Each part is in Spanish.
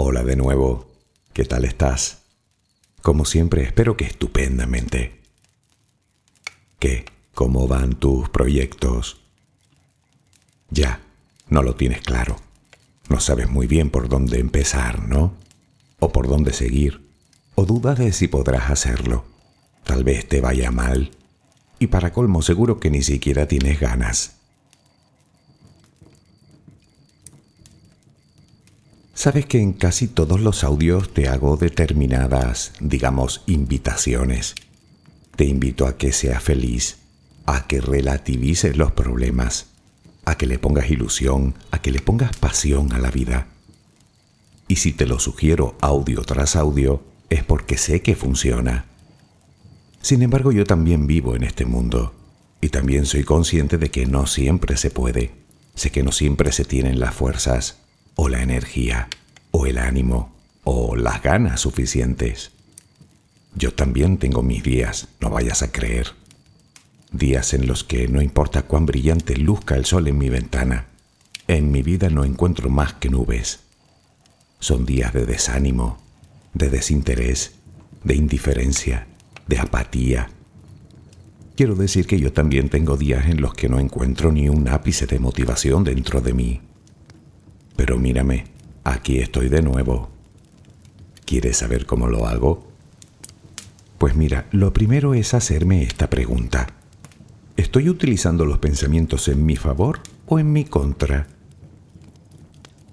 Hola de nuevo. ¿Qué tal estás? Como siempre, espero que estupendamente. ¿Qué? ¿Cómo van tus proyectos? Ya, no lo tienes claro. No sabes muy bien por dónde empezar, ¿no? O por dónde seguir. O dudas de si podrás hacerlo. Tal vez te vaya mal. Y para colmo seguro que ni siquiera tienes ganas. Sabes que en casi todos los audios te hago determinadas, digamos, invitaciones. Te invito a que seas feliz, a que relativices los problemas, a que le pongas ilusión, a que le pongas pasión a la vida. Y si te lo sugiero audio tras audio, es porque sé que funciona. Sin embargo, yo también vivo en este mundo y también soy consciente de que no siempre se puede. Sé que no siempre se tienen las fuerzas o la energía, o el ánimo, o las ganas suficientes. Yo también tengo mis días, no vayas a creer. Días en los que no importa cuán brillante luzca el sol en mi ventana, en mi vida no encuentro más que nubes. Son días de desánimo, de desinterés, de indiferencia, de apatía. Quiero decir que yo también tengo días en los que no encuentro ni un ápice de motivación dentro de mí. Pero mírame, aquí estoy de nuevo. ¿Quieres saber cómo lo hago? Pues mira, lo primero es hacerme esta pregunta. ¿Estoy utilizando los pensamientos en mi favor o en mi contra?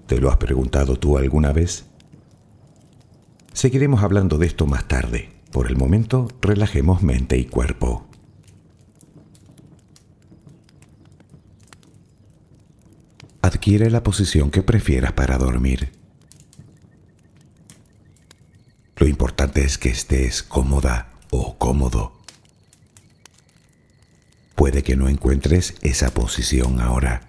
¿Te lo has preguntado tú alguna vez? Seguiremos hablando de esto más tarde. Por el momento, relajemos mente y cuerpo. Adquiere la posición que prefieras para dormir. Lo importante es que estés cómoda o cómodo. Puede que no encuentres esa posición ahora.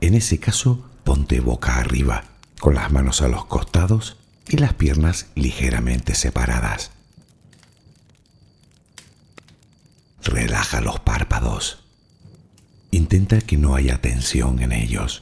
En ese caso, ponte boca arriba, con las manos a los costados y las piernas ligeramente separadas. Relaja los párpados. Intenta que no haya tensión en ellos.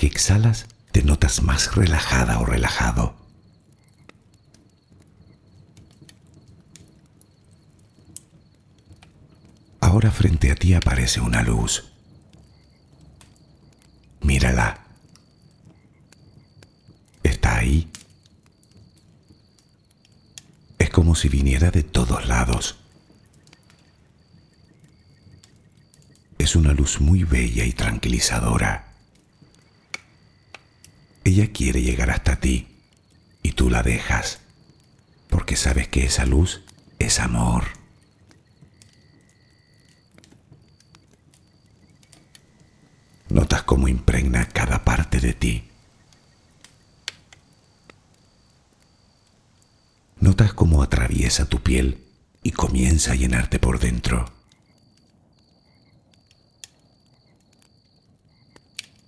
que exhalas, te notas más relajada o relajado. Ahora frente a ti aparece una luz. Mírala. ahí. Es como si viniera de todos lados. Es una luz muy bella y tranquilizadora. Ella quiere llegar hasta ti y tú la dejas porque sabes que esa luz es amor. Notas cómo impregna cada parte de ti. Notas cómo atraviesa tu piel y comienza a llenarte por dentro.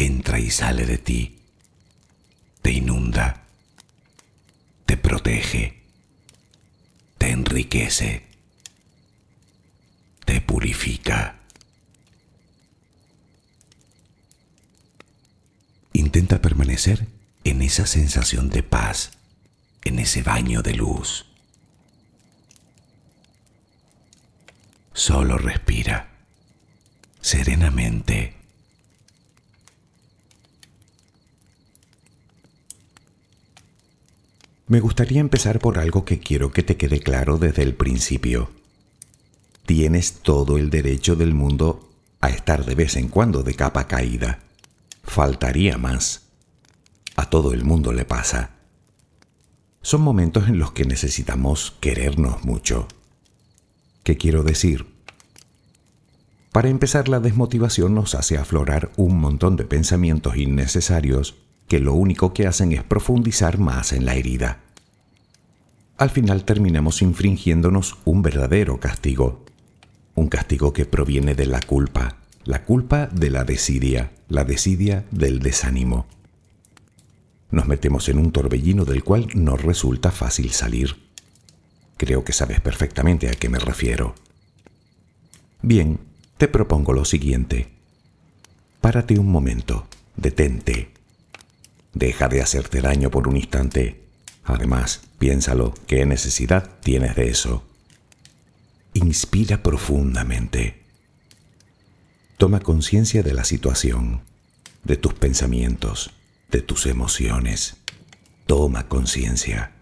entra y sale de ti, te inunda, te protege, te enriquece, te purifica. Intenta permanecer en esa sensación de paz, en ese baño de luz. Solo respira serenamente. Me gustaría empezar por algo que quiero que te quede claro desde el principio. Tienes todo el derecho del mundo a estar de vez en cuando de capa caída. Faltaría más. A todo el mundo le pasa. Son momentos en los que necesitamos querernos mucho. ¿Qué quiero decir? Para empezar, la desmotivación nos hace aflorar un montón de pensamientos innecesarios que lo único que hacen es profundizar más en la herida. Al final terminamos infringiéndonos un verdadero castigo, un castigo que proviene de la culpa, la culpa de la desidia, la desidia del desánimo. Nos metemos en un torbellino del cual no resulta fácil salir. Creo que sabes perfectamente a qué me refiero. Bien, te propongo lo siguiente. Párate un momento, detente, Deja de hacerte daño por un instante. Además, piénsalo, ¿qué necesidad tienes de eso? Inspira profundamente. Toma conciencia de la situación, de tus pensamientos, de tus emociones. Toma conciencia.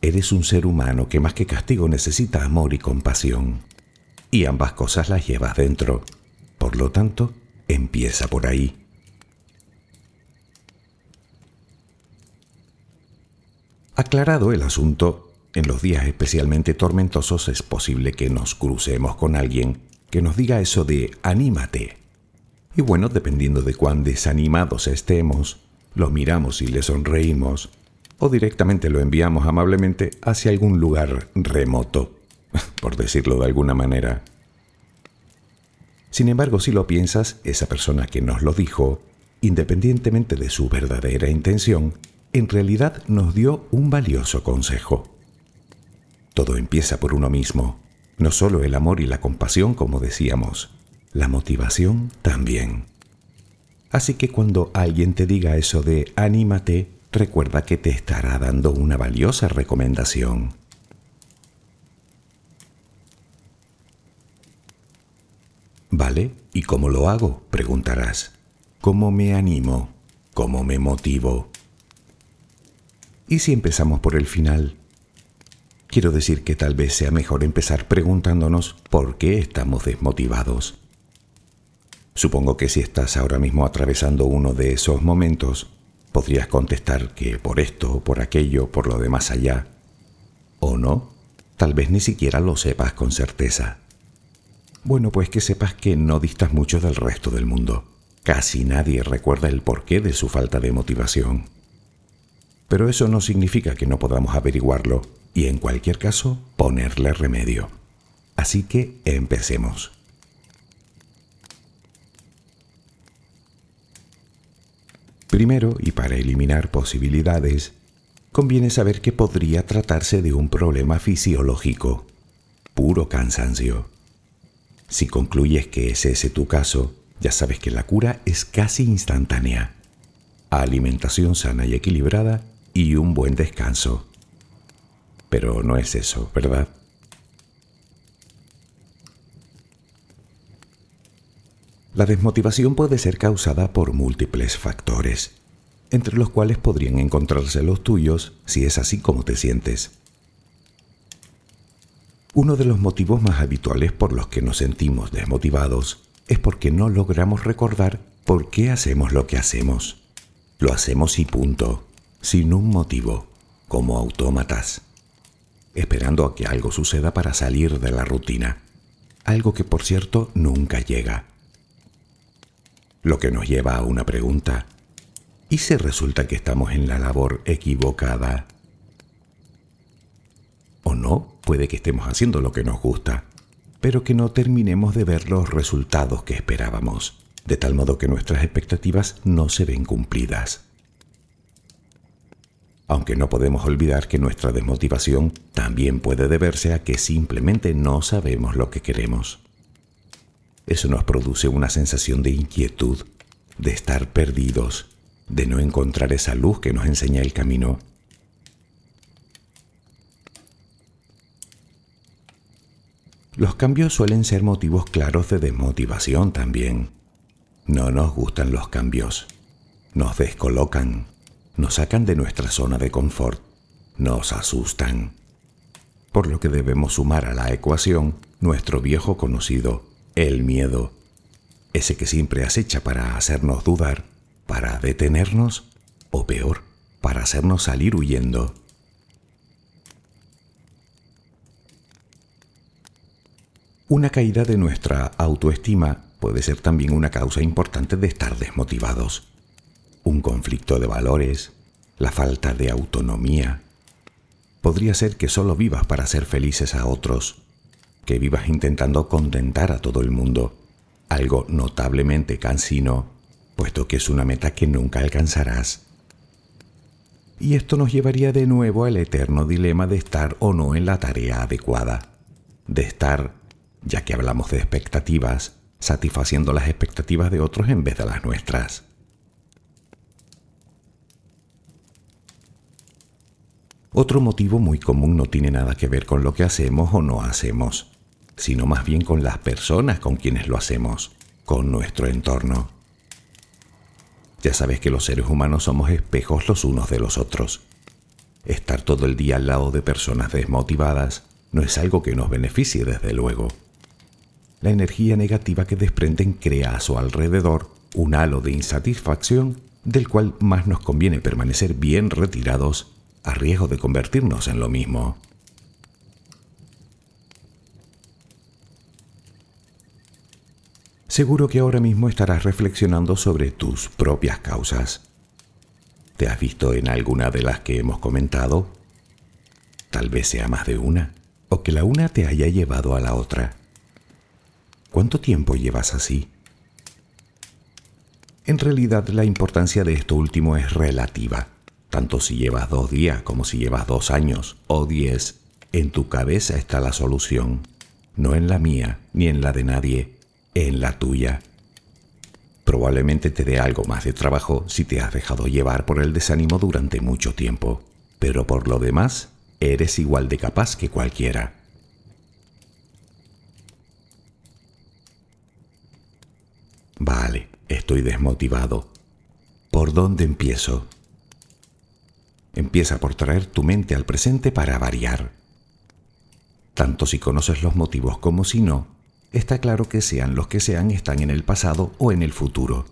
Eres un ser humano que más que castigo necesita amor y compasión. Y ambas cosas las llevas dentro. Por lo tanto, empieza por ahí. Aclarado el asunto, en los días especialmente tormentosos es posible que nos crucemos con alguien que nos diga eso de anímate. Y bueno, dependiendo de cuán desanimados estemos, lo miramos y le sonreímos, o directamente lo enviamos amablemente hacia algún lugar remoto, por decirlo de alguna manera. Sin embargo, si lo piensas, esa persona que nos lo dijo, independientemente de su verdadera intención, en realidad nos dio un valioso consejo. Todo empieza por uno mismo, no solo el amor y la compasión, como decíamos, la motivación también. Así que cuando alguien te diga eso de anímate, recuerda que te estará dando una valiosa recomendación. ¿Vale? ¿Y cómo lo hago? Preguntarás. ¿Cómo me animo? ¿Cómo me motivo? ¿Y si empezamos por el final? Quiero decir que tal vez sea mejor empezar preguntándonos por qué estamos desmotivados. Supongo que si estás ahora mismo atravesando uno de esos momentos, podrías contestar que por esto, por aquello, por lo de más allá. ¿O no? Tal vez ni siquiera lo sepas con certeza. Bueno, pues que sepas que no distas mucho del resto del mundo. Casi nadie recuerda el porqué de su falta de motivación pero eso no significa que no podamos averiguarlo y en cualquier caso ponerle remedio. Así que empecemos. Primero, y para eliminar posibilidades, conviene saber que podría tratarse de un problema fisiológico, puro cansancio. Si concluyes que es ese tu caso, ya sabes que la cura es casi instantánea. Alimentación sana y equilibrada y un buen descanso. Pero no es eso, ¿verdad? La desmotivación puede ser causada por múltiples factores, entre los cuales podrían encontrarse los tuyos si es así como te sientes. Uno de los motivos más habituales por los que nos sentimos desmotivados es porque no logramos recordar por qué hacemos lo que hacemos. Lo hacemos y punto, sin un motivo, como autómatas, esperando a que algo suceda para salir de la rutina, algo que por cierto nunca llega. Lo que nos lleva a una pregunta. ¿Y si resulta que estamos en la labor equivocada? O no, puede que estemos haciendo lo que nos gusta, pero que no terminemos de ver los resultados que esperábamos, de tal modo que nuestras expectativas no se ven cumplidas. Aunque no podemos olvidar que nuestra desmotivación también puede deberse a que simplemente no sabemos lo que queremos. Eso nos produce una sensación de inquietud, de estar perdidos, de no encontrar esa luz que nos enseña el camino. Los cambios suelen ser motivos claros de desmotivación también. No nos gustan los cambios. Nos descolocan, nos sacan de nuestra zona de confort, nos asustan. Por lo que debemos sumar a la ecuación nuestro viejo conocido, el miedo, ese que siempre acecha para hacernos dudar, para detenernos o peor, para hacernos salir huyendo. Una caída de nuestra autoestima puede ser también una causa importante de estar desmotivados. Conflicto de valores, la falta de autonomía. Podría ser que solo vivas para ser felices a otros que vivas intentando contentar a todo el mundo, algo notablemente cansino, puesto que es una meta que nunca alcanzarás. Y esto nos llevaría de nuevo al eterno dilema de estar o no en la tarea adecuada, de estar, ya que hablamos de expectativas, satisfaciendo las expectativas de otros en vez de las nuestras. Otro motivo muy común no tiene nada que ver con lo que hacemos o no hacemos sino más bien con las personas con quienes lo hacemos, con nuestro entorno. Ya sabes que los seres humanos somos espejos los unos de los otros. Estar todo el día al lado de personas desmotivadas no es algo que nos beneficie desde luego. La energía negativa que desprenden crea a su alrededor un halo de insatisfacción del cual más nos conviene permanecer bien retirados a riesgo de convertirnos en lo mismo. Seguro que ahora mismo estarás reflexionando sobre tus propias causas. ¿Te has visto en alguna de las que hemos comentado? Tal vez sea más de una, o que la una te haya llevado a la otra. ¿Cuánto tiempo llevas así? En realidad la importancia de esto último es relativa, tanto si llevas dos días como si llevas dos años o diez, en tu cabeza está la solución, no en la mía ni en la de nadie en la tuya. Probablemente te dé algo más de trabajo si te has dejado llevar por el desánimo durante mucho tiempo, pero por lo demás, eres igual de capaz que cualquiera. Vale, estoy desmotivado. ¿Por dónde empiezo? Empieza por traer tu mente al presente para variar. Tanto si conoces los motivos como si no, está claro que sean los que sean están en el pasado o en el futuro.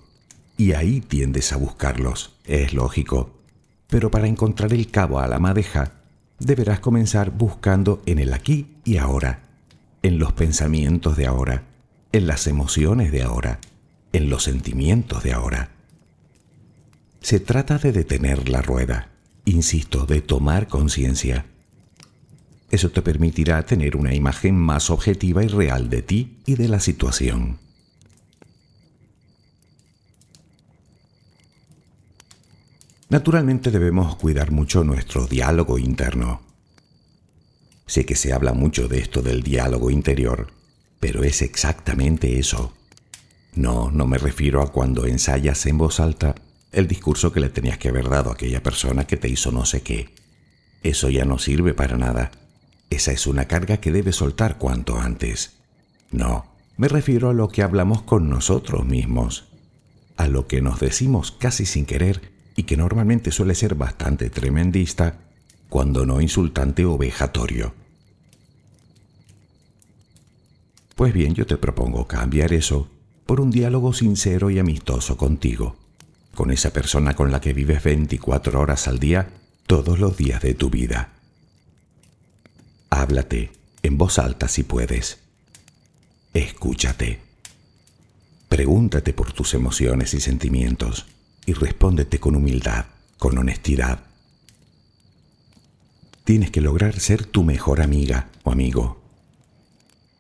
Y ahí tiendes a buscarlos, es lógico. Pero para encontrar el cabo a la madeja, deberás comenzar buscando en el aquí y ahora, en los pensamientos de ahora, en las emociones de ahora, en los sentimientos de ahora. Se trata de detener la rueda, insisto, de tomar conciencia eso te permitirá tener una imagen más objetiva y real de ti y de la situación. Naturalmente debemos cuidar mucho nuestro diálogo interno. Sé que se habla mucho de esto del diálogo interior, pero es exactamente eso. No, no me refiero a cuando ensayas en voz alta el discurso que le tenías que haber dado a aquella persona que te hizo no sé qué. Eso ya no sirve para nada esa es una carga que debes soltar cuanto antes. No, Me refiero a lo que hablamos con nosotros mismos, a lo que nos decimos casi sin querer y que normalmente suele ser bastante tremendista, cuando no insultante o vejatorio. Pues bien, yo te propongo cambiar eso por un diálogo sincero y amistoso contigo, con esa persona con la que vives 24 horas al día todos los días de tu vida. Háblate en voz alta si puedes. Escúchate. Pregúntate por tus emociones y sentimientos y respóndete con humildad, con honestidad. Tienes que lograr ser tu mejor amiga o amigo.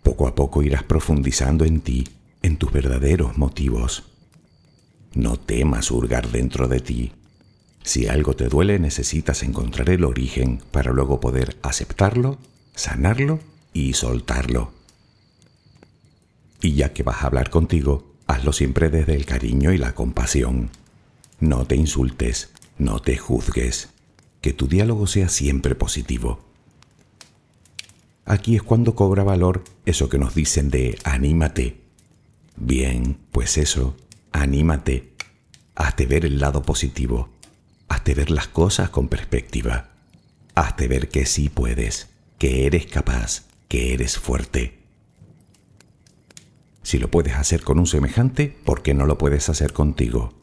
Poco a poco irás profundizando en ti, en tus verdaderos motivos. No temas hurgar dentro de ti. Si algo te duele necesitas encontrar el origen para luego poder aceptarlo, sanarlo y soltarlo. Y ya que vas a hablar contigo, hazlo siempre desde el cariño y la compasión. No te insultes, no te juzgues, que tu diálogo sea siempre positivo. Aquí es cuando cobra valor eso que nos dicen de anímate. Bien, pues eso, anímate. Hazte ver el lado positivo. Hazte ver las cosas con perspectiva. Hazte ver que sí puedes, que eres capaz, que eres fuerte. Si lo puedes hacer con un semejante, ¿por qué no lo puedes hacer contigo?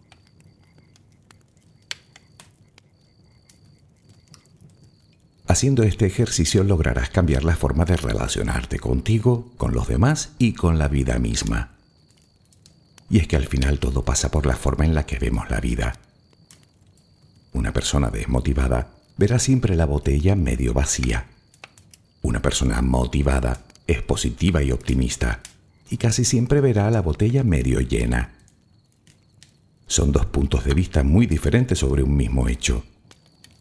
Haciendo este ejercicio lograrás cambiar la forma de relacionarte contigo, con los demás y con la vida misma. Y es que al final todo pasa por la forma en la que vemos la vida. Una persona desmotivada verá siempre la botella medio vacía. Una persona motivada es positiva y optimista y casi siempre verá la botella medio llena. Son dos puntos de vista muy diferentes sobre un mismo hecho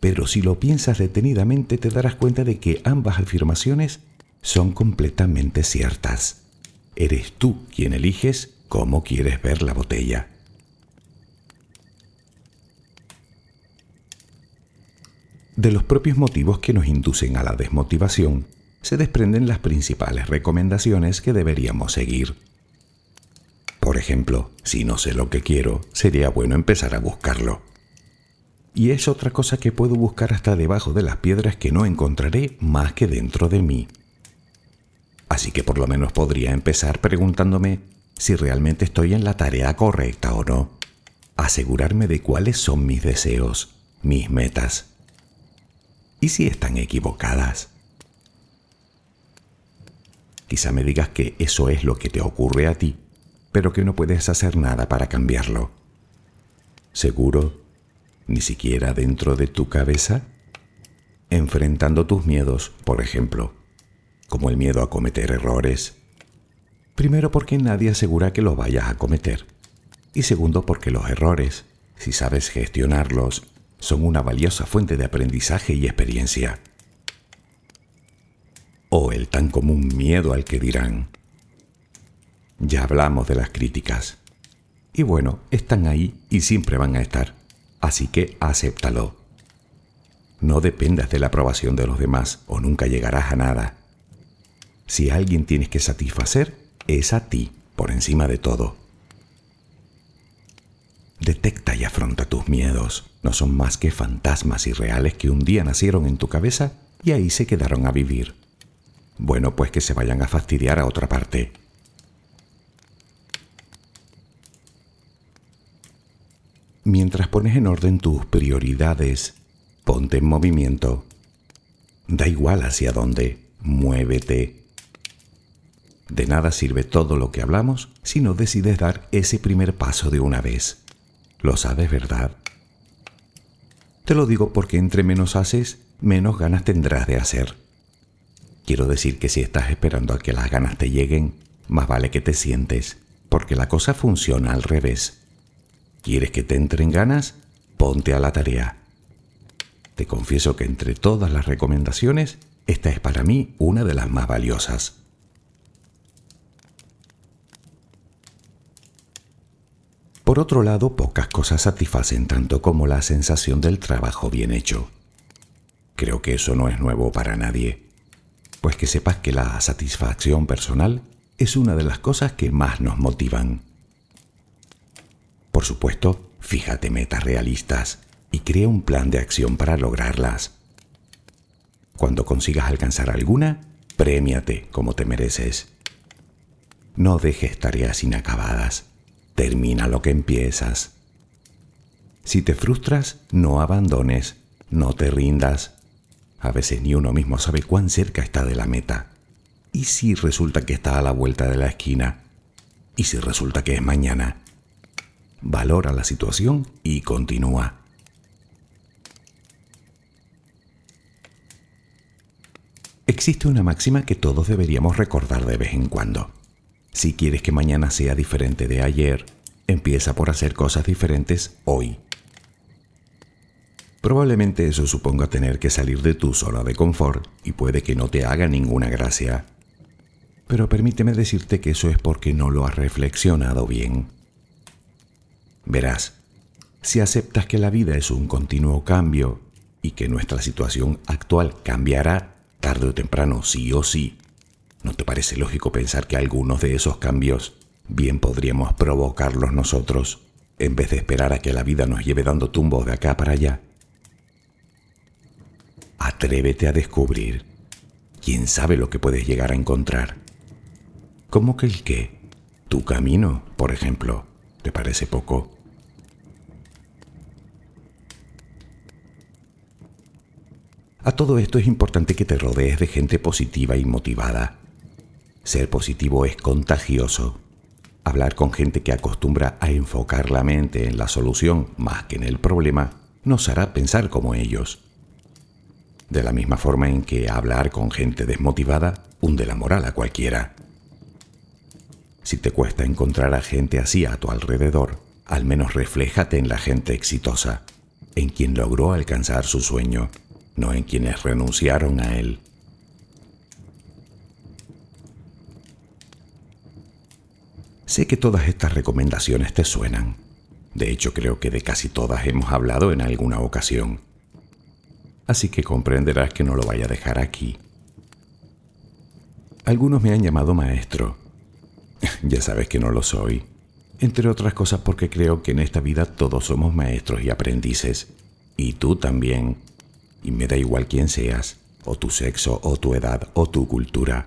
pero si lo piensas detenidamente te darás cuenta de que ambas afirmaciones son completamente ciertas. Eres tú quien eliges cómo quieres ver la botella. De los propios motivos que nos inducen a la desmotivación, se desprenden las principales recomendaciones que deberíamos seguir. Por ejemplo, si no sé lo que quiero, sería bueno empezar a buscarlo y es otra cosa que puedo buscar hasta debajo de las piedras que no encontraré más que dentro de mí. Así que por lo menos podría empezar preguntándome si realmente estoy en la tarea correcta o no. Asegurarme de cuáles son mis deseos, mis metas. ¿Y si están equivocadas? Quizá me digas que eso es lo que te ocurre a ti, pero que no puedes hacer nada para cambiarlo. Seguro ni siquiera dentro de tu cabeza? Enfrentando tus miedos, por ejemplo, como el miedo a cometer errores. Primero porque nadie asegura que los vayas a cometer. Y segundo porque los errores, si sabes gestionarlos, son una valiosa fuente de aprendizaje y experiencia. O el tan común miedo al que dirán. Ya hablamos de las críticas. Y bueno, están ahí y siempre van a estar así que acéptalo. No dependas de la aprobación de los demás o nunca llegarás a nada. Si alguien tienes que satisfacer, es a ti, por encima de todo. Detecta y afronta tus miedos. No son más que fantasmas irreales que un día nacieron en tu cabeza y ahí se quedaron a vivir. Bueno, pues que se vayan a fastidiar a otra parte. Mientras pones en orden tus prioridades, ponte en movimiento. Da igual hacia dónde, muévete. De nada sirve todo lo que hablamos si no decides dar ese primer paso de una vez. Lo sabes, ¿verdad? Te lo digo porque entre menos haces, menos ganas tendrás de hacer. Quiero decir que si estás esperando a que las ganas te lleguen, más vale que te sientes, porque la cosa funciona al revés. ¿Quieres que te entren ganas? Ponte a la tarea. Te confieso que entre todas las recomendaciones, esta es para mí una de las más valiosas. Por otro lado, pocas cosas satisfacen tanto como la sensación del trabajo bien hecho. Creo que eso no es nuevo para nadie, pues que sepas que la satisfacción personal es una de las cosas que más nos motivan. Por supuesto, fíjate metas realistas y crea un plan de acción para lograrlas. Cuando consigas alcanzar alguna, Prémiate como te mereces. No dejes tareas inacabadas. Termina lo que empiezas. Si te frustras, no abandones, no te rindas. A veces ni uno mismo sabe cuán cerca está de la meta. ¿Y si resulta que está a la vuelta de la esquina? ¿Y si resulta que es mañana? Valora la situación y continúa. Existe una máxima que todos deberíamos recordar de vez en cuando. Si quieres que mañana sea diferente de ayer, empieza por hacer cosas diferentes hoy. Probablemente eso suponga tener que salir de tu zona de confort y puede que no te haga ninguna gracia. Pero permíteme decirte que eso es porque no lo has reflexionado bien. Verás, si aceptas que la vida es un continuo cambio y que nuestra situación actual cambiará tarde o temprano, sí o sí, ¿no te parece lógico pensar que algunos de esos cambios bien podríamos provocarlos nosotros en vez de esperar a que la vida nos lleve dando tumbos de acá para allá? Atrévete a descubrir. ¿Quién sabe lo que puedes llegar a encontrar? ¿Cómo que el qué? Tu camino, por ejemplo, ¿te parece poco? A todo esto es importante que te rodees de gente positiva y motivada. Ser positivo es contagioso. Hablar con gente que acostumbra a enfocar la mente en la solución más que en el problema nos hará pensar como ellos. De la misma forma en que hablar con gente desmotivada hunde la moral a cualquiera. Si te cuesta encontrar a gente así a tu alrededor, al menos refléjate en la gente exitosa, en quien logró alcanzar su sueño no en quienes renunciaron a él. Sé que todas estas recomendaciones te suenan. De hecho, creo que de casi todas hemos hablado en alguna ocasión. Así que comprenderás que no lo vaya a dejar aquí. Algunos me han llamado maestro. ya sabes que no lo soy. Entre otras cosas porque creo que en esta vida todos somos maestros y aprendices. Y tú también y me da igual quién seas, o tu sexo, o tu edad, o tu cultura.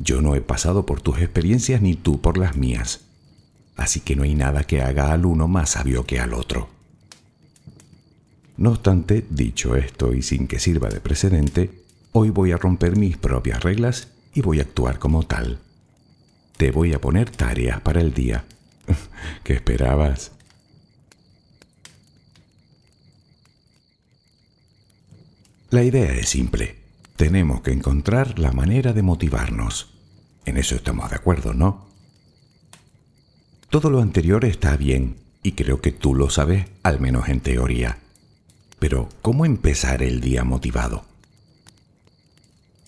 Yo no he pasado por tus experiencias ni tú por las mías. Así que no hay nada que haga al uno más sabio que al otro. No obstante, dicho esto y sin que sirva de precedente, hoy voy a romper mis propias reglas y voy a actuar como tal. Te voy a poner tareas para el día. ¿Qué esperabas? La idea es simple. Tenemos que encontrar la manera de motivarnos. En eso estamos de acuerdo, ¿no? Todo lo anterior está bien y creo que tú lo sabes, al menos en teoría. Pero, ¿cómo empezar el día motivado?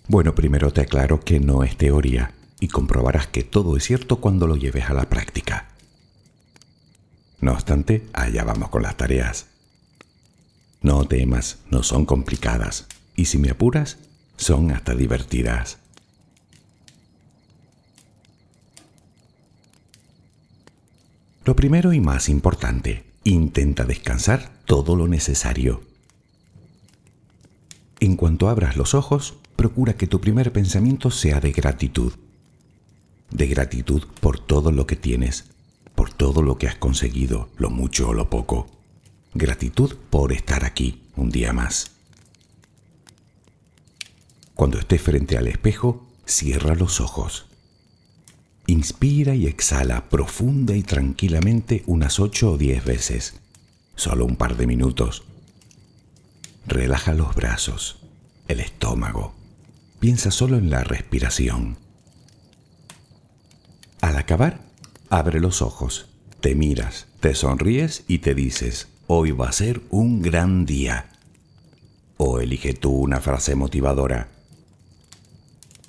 Bueno, primero te aclaro que no es teoría y comprobarás que todo es cierto cuando lo lleves a la práctica. No obstante, allá vamos con las tareas. No temas, no son complicadas. Y si me apuras, son hasta divertidas. Lo primero y más importante, intenta descansar todo lo necesario. En cuanto abras los ojos, procura que tu primer pensamiento sea de gratitud. De gratitud por todo lo que tienes, por todo lo que has conseguido, lo mucho o lo poco Gratitud por estar aquí un día más. Cuando estés frente al espejo, cierra los ojos. Inspira y exhala profunda y tranquilamente unas ocho o diez veces, solo un par de minutos. Relaja los brazos, el estómago. Piensa solo en la respiración. Al acabar, abre los ojos, te miras, te sonríes y te dices, hoy va a ser un gran día. O elige tú una frase motivadora.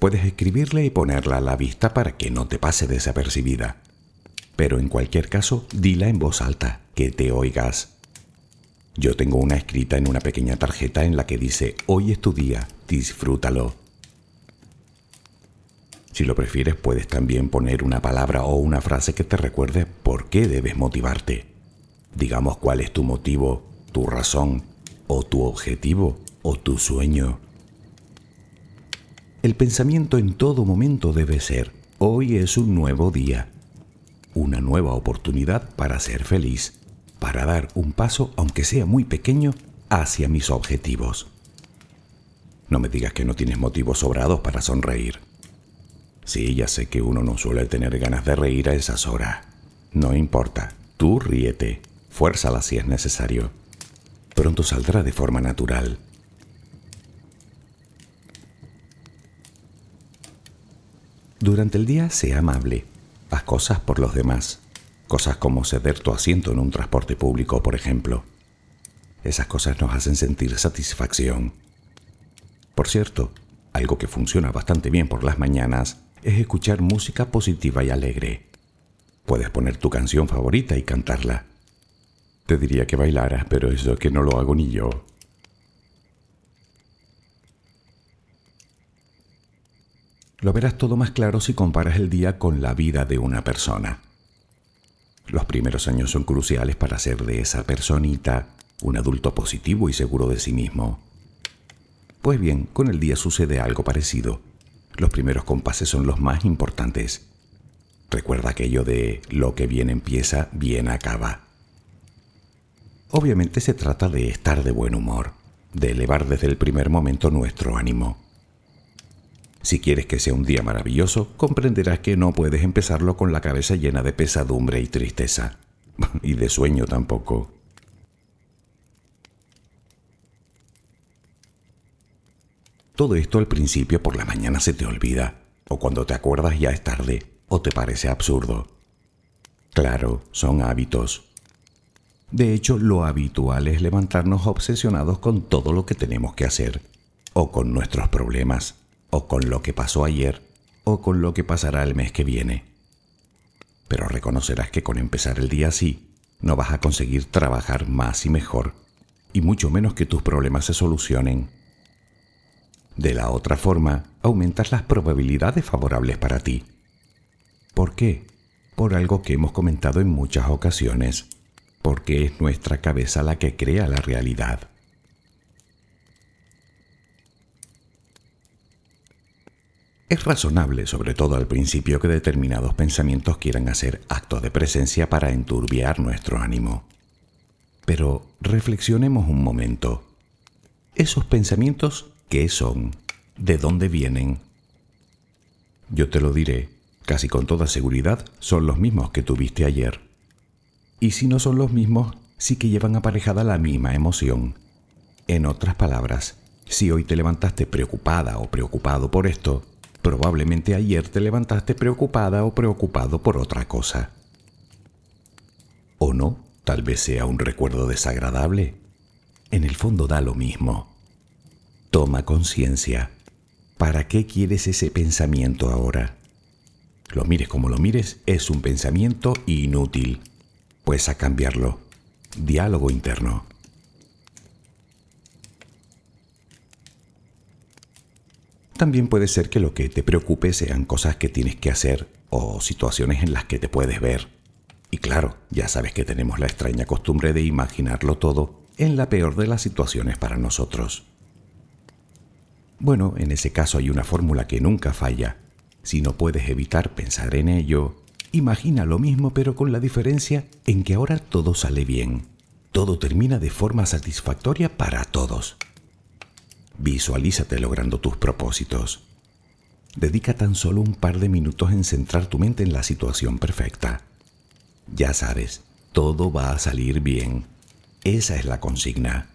Puedes escribirla y ponerla a la vista para que no te pase desapercibida. Pero en cualquier caso, dila en voz alta, que te oigas. Yo tengo una escrita en una pequeña tarjeta en la que dice, hoy es tu día, disfrútalo. Si lo prefieres, puedes también poner una palabra o una frase que te recuerde por qué debes motivarte. Digamos cuál es tu motivo, tu razón, o tu objetivo, o tu sueño. El pensamiento en todo momento debe ser, hoy es un nuevo día, una nueva oportunidad para ser feliz, para dar un paso, aunque sea muy pequeño, hacia mis objetivos. No me digas que no tienes motivos sobrados para sonreír. Sí, ya sé que uno no suele tener ganas de reír a esas horas. No importa, tú ríete, fuérzala si es necesario. Pronto saldrá de forma natural. Durante el día sea amable. Haz cosas por los demás. Cosas como ceder tu asiento en un transporte público, por ejemplo. Esas cosas nos hacen sentir satisfacción. Por cierto, algo que funciona bastante bien por las mañanas es escuchar música positiva y alegre. Puedes poner tu canción favorita y cantarla. Te diría que bailaras, pero eso que no lo hago ni yo. Lo verás todo más claro si comparas el día con la vida de una persona. Los primeros años son cruciales para hacer de esa personita un adulto positivo y seguro de sí mismo. Pues bien, con el día sucede algo parecido. Los primeros compases son los más importantes. Recuerda aquello de lo que bien empieza, bien acaba. Obviamente se trata de estar de buen humor, de elevar desde el primer momento nuestro ánimo. Si quieres que sea un día maravilloso, comprenderás que no puedes empezarlo con la cabeza llena de pesadumbre y tristeza. y de sueño tampoco. Todo esto al principio por la mañana se te olvida, o cuando te acuerdas ya es tarde, o te parece absurdo. Claro, son hábitos. De hecho, lo habitual es levantarnos obsesionados con todo lo que tenemos que hacer, o con nuestros problemas, o con lo que pasó ayer, o con lo que pasará el mes que viene. Pero reconocerás que con empezar el día así, no vas a conseguir trabajar más y mejor, y mucho menos que tus problemas se solucionen. De la otra forma, aumentas las probabilidades favorables para ti. ¿Por qué? Por algo que hemos comentado en muchas ocasiones, porque es nuestra cabeza la que crea la realidad. Es razonable, sobre todo al principio, que determinados pensamientos quieran hacer actos de presencia para enturbiar nuestro ánimo. Pero reflexionemos un momento. ¿Esos pensamientos qué son? ¿De dónde vienen? Yo te lo diré, casi con toda seguridad, son los mismos que tuviste ayer. Y si no son los mismos, sí que llevan aparejada la misma emoción. En otras palabras, si hoy te levantaste preocupada o preocupado por esto, Probablemente ayer te levantaste preocupada o preocupado por otra cosa. O no, tal vez sea un recuerdo desagradable. En el fondo da lo mismo. Toma conciencia. ¿Para qué quieres ese pensamiento ahora? Lo mires como lo mires, es un pensamiento inútil. Pues a cambiarlo. Diálogo interno. También puede ser que lo que te preocupe sean cosas que tienes que hacer o situaciones en las que te puedes ver. Y claro, ya sabes que tenemos la extraña costumbre de imaginarlo todo en la peor de las situaciones para nosotros. Bueno, en ese caso hay una fórmula que nunca falla. Si no puedes evitar pensar en ello, imagina lo mismo pero con la diferencia en que ahora todo sale bien. Todo termina de forma satisfactoria para todos. Visualízate logrando tus propósitos. Dedica tan solo un par de minutos en centrar tu mente en la situación perfecta. Ya sabes, todo va a salir bien. Esa es la consigna.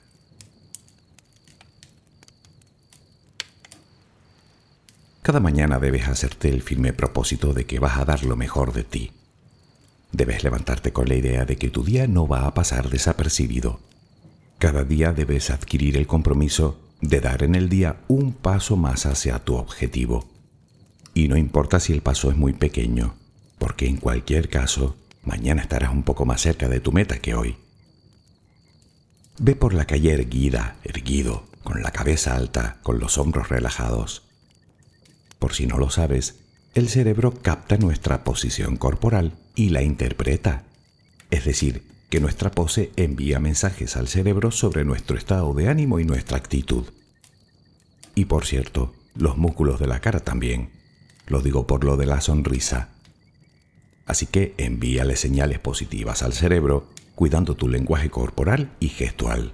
Cada mañana debes hacerte el firme propósito de que vas a dar lo mejor de ti. Debes levantarte con la idea de que tu día no va a pasar desapercibido. Cada día debes adquirir el compromiso de dar en el día un paso más hacia tu objetivo. Y no importa si el paso es muy pequeño, porque en cualquier caso, mañana estarás un poco más cerca de tu meta que hoy. Ve por la calle erguida, erguido, con la cabeza alta, con los hombros relajados. Por si no lo sabes, El cerebro capta nuestra posición corporal y la interpreta. Es decir, que nuestra pose envía mensajes al cerebro sobre nuestro estado de ánimo y nuestra actitud. Y por cierto, los músculos de la cara también. Lo digo por lo de la sonrisa. Así que envíale señales positivas al cerebro, cuidando tu lenguaje corporal y gestual.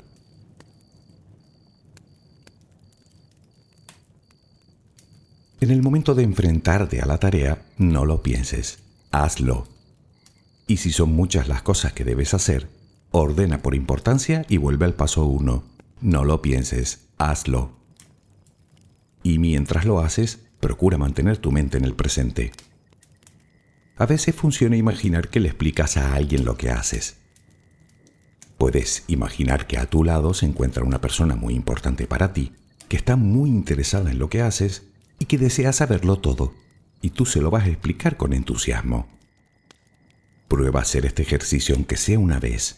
En el momento de enfrentarte a la tarea, no lo pienses, hazlo. Y si son muchas las cosas que debes hacer, ordena por importancia y vuelve al paso 1. No lo pienses, hazlo. Y mientras lo haces, procura mantener tu mente en el presente. A veces funciona imaginar que le explicas a alguien lo que haces. Puedes imaginar que a tu lado se encuentra una persona muy importante para ti, que está muy interesada en lo que haces y que desea saberlo todo, y tú se lo vas a explicar con entusiasmo. Prueba hacer este ejercicio aunque sea una vez.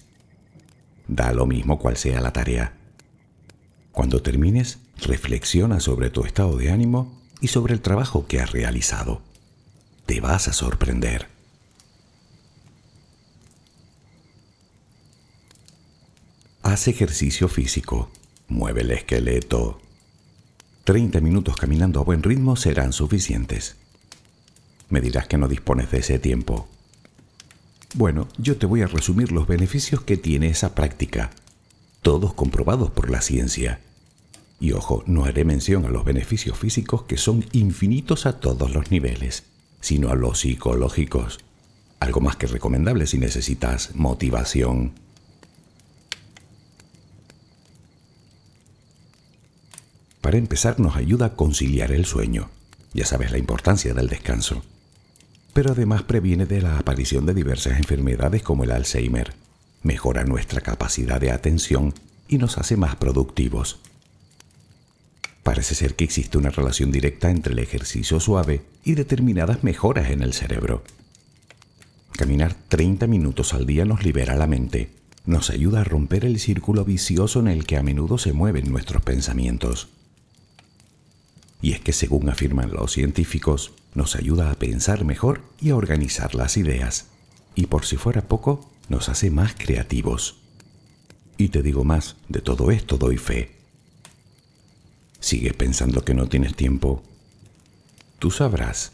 Da lo mismo cual sea la tarea. Cuando termines, reflexiona sobre tu estado de ánimo y sobre el trabajo que has realizado. Te vas a sorprender. Haz ejercicio físico, mueve el esqueleto. 30 minutos caminando a buen ritmo serán suficientes. Me dirás que no dispones de ese tiempo. Bueno, yo te voy a resumir los beneficios que tiene esa práctica, todos comprobados por la ciencia. Y ojo, no haré mención a los beneficios físicos que son infinitos a todos los niveles, sino a los psicológicos. Algo más que recomendable si necesitas motivación. Para empezar nos ayuda a conciliar el sueño. Ya sabes la importancia del descanso. Pero además previene de la aparición de diversas enfermedades como el Alzheimer. Mejora nuestra capacidad de atención y nos hace más productivos. Parece ser que existe una relación directa entre el ejercicio suave y determinadas mejoras en el cerebro. Caminar 30 minutos al día nos libera la mente, nos ayuda a romper el círculo vicioso en el que a menudo se mueven nuestros pensamientos. Y es que según afirman los científicos, nos ayuda a pensar mejor y a organizar las ideas. Y por si fuera poco, nos hace más creativos. Y te digo más, de todo esto doy fe. ¿Sigues pensando que no tienes tiempo? Tú sabrás.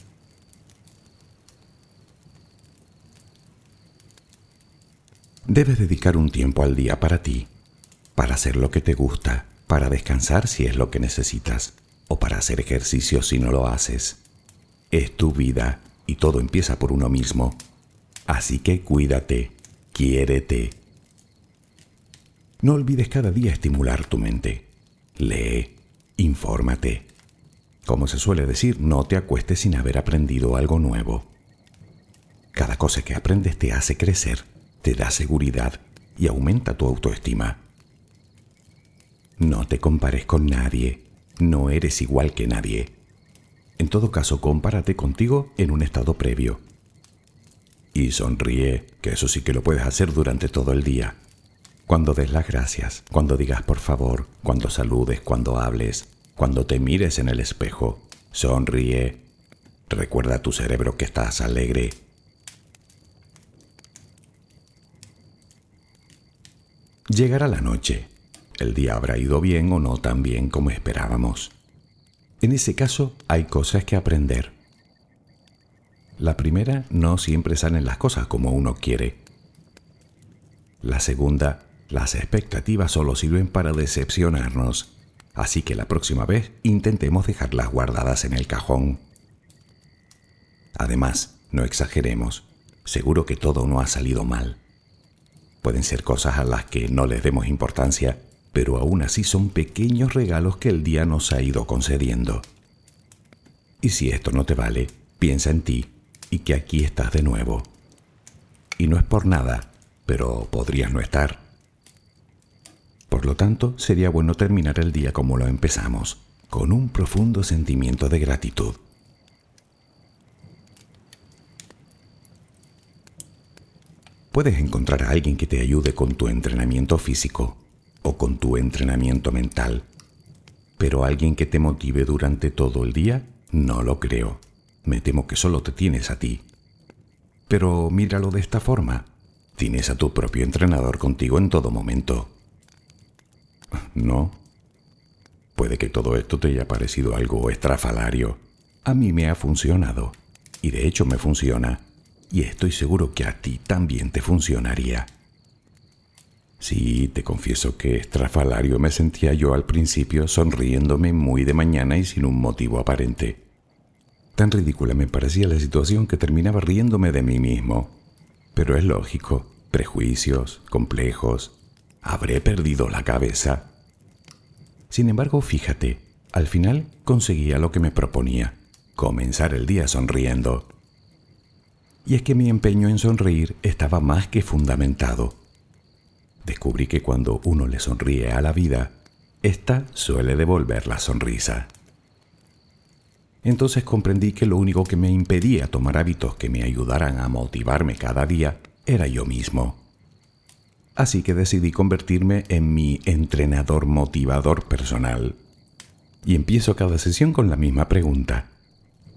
Debes dedicar un tiempo al día para ti, para hacer lo que te gusta, para descansar si es lo que necesitas, o para hacer ejercicio si no lo haces. Es tu vida y todo empieza por uno mismo. Así que cuídate, quiérete. No olvides cada día estimular tu mente. Lee, infórmate. Como se suele decir, no te acuestes sin haber aprendido algo nuevo. Cada cosa que aprendes te hace crecer, te da seguridad y aumenta tu autoestima. No te compares con nadie, no eres igual que nadie. En todo caso, compárate contigo en un estado previo. Y sonríe, que eso sí que lo puedes hacer durante todo el día. Cuando des las gracias, cuando digas por favor, cuando saludes, cuando hables, cuando te mires en el espejo, sonríe. Recuerda a tu cerebro que estás alegre. Llegará la noche. El día habrá ido bien o no tan bien como esperábamos. En ese caso hay cosas que aprender. La primera, no siempre salen las cosas como uno quiere. La segunda, las expectativas solo sirven para decepcionarnos, así que la próxima vez intentemos dejarlas guardadas en el cajón. Además, no exageremos, seguro que todo no ha salido mal. Pueden ser cosas a las que no les demos importancia, pero aún así son pequeños regalos que el día nos ha ido concediendo. Y si esto no te vale, piensa en ti y que aquí estás de nuevo. Y no es por nada, pero podrías no estar. Por lo tanto, sería bueno terminar el día como lo empezamos, con un profundo sentimiento de gratitud. Puedes encontrar a alguien que te ayude con tu entrenamiento físico o con tu entrenamiento mental, pero alguien que te motive durante todo el día, no lo creo. me temo que solo te tienes a ti. Pero míralo de esta forma. Tienes a tu propio entrenador contigo en todo momento. No. Puede que todo esto te haya parecido algo estrafalario. A mí me ha funcionado. Y de hecho me funciona. Y estoy seguro que a ti también te funcionaría. Sí, te confieso que estrafalario me sentía yo al principio sonriéndome muy de mañana y sin un motivo aparente. Tan ridícula me parecía la situación que terminaba riéndome de mí mismo. Pero es lógico, prejuicios, complejos. Habré perdido la cabeza. Sin embargo, fíjate, al final conseguía lo que me proponía, comenzar el día sonriendo. Y es que mi empeño en sonreír estaba más que fundamentado. Descubrí que cuando uno le sonríe a la vida, ésta suele devolver la sonrisa. Entonces comprendí que lo único que me impedía tomar hábitos que me ayudaran a motivarme cada día era yo mismo. Así que decidí convertirme en mi entrenador motivador personal. Y empiezo cada sesión con la misma pregunta.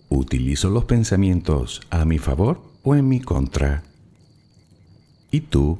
¿Utilizo los pensamientos a mi favor o en mi contra? ¿Y tú?